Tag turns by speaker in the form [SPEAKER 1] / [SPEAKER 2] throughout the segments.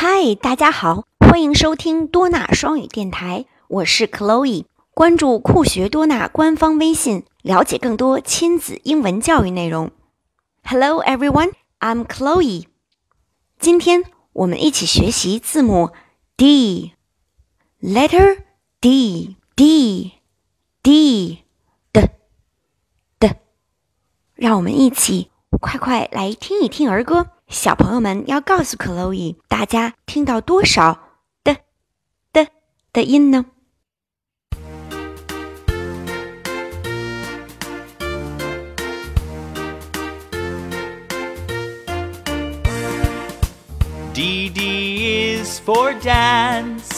[SPEAKER 1] 嗨，大家好，欢迎收听多纳双语电台，我是 Chloe。关注酷学多纳官方微信，了解更多亲子英文教育内容。Hello everyone, I'm Chloe。今天我们一起学习字母 D，letter D，D，D 的的。让我们一起快快来听一听儿歌。小朋友们要告诉 Chloe，大家听到多少的的的音呢
[SPEAKER 2] ？D D is for dance.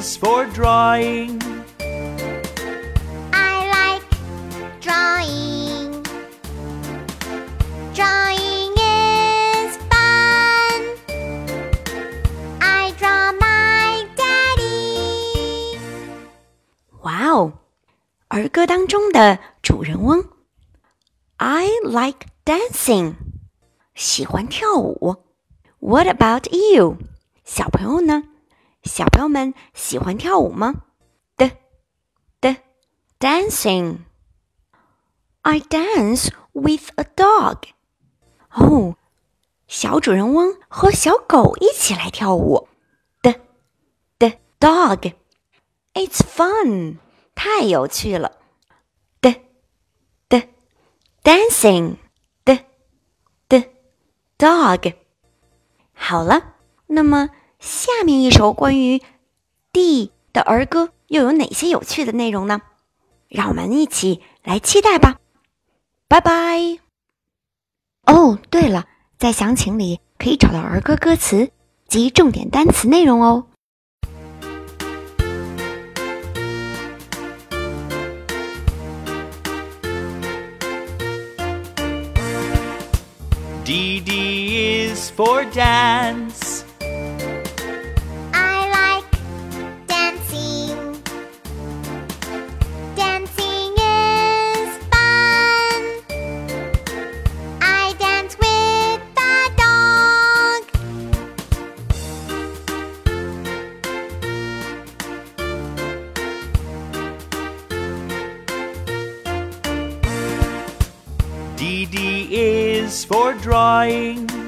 [SPEAKER 2] is for drawing.
[SPEAKER 3] I like drawing. Drawing is fun. I draw my daddy.
[SPEAKER 1] 哇哦，儿歌当中的主人翁，I like dancing，喜欢跳舞。What about you？小朋友呢？ 小朋友们喜欢跳舞吗？的的，dancing。I dance with a dog。哦，小主人翁和小狗一起来跳舞。的的，dog。It's fun，太有趣了。的的，dancing。的的，dog。好了，那么。下面一首关于 D 的儿歌又有哪些有趣的内容呢？让我们一起来期待吧！拜拜。哦，对了，在详情里可以找到儿歌歌词及重点单词内容哦。
[SPEAKER 2] D D is for dance. For drawing.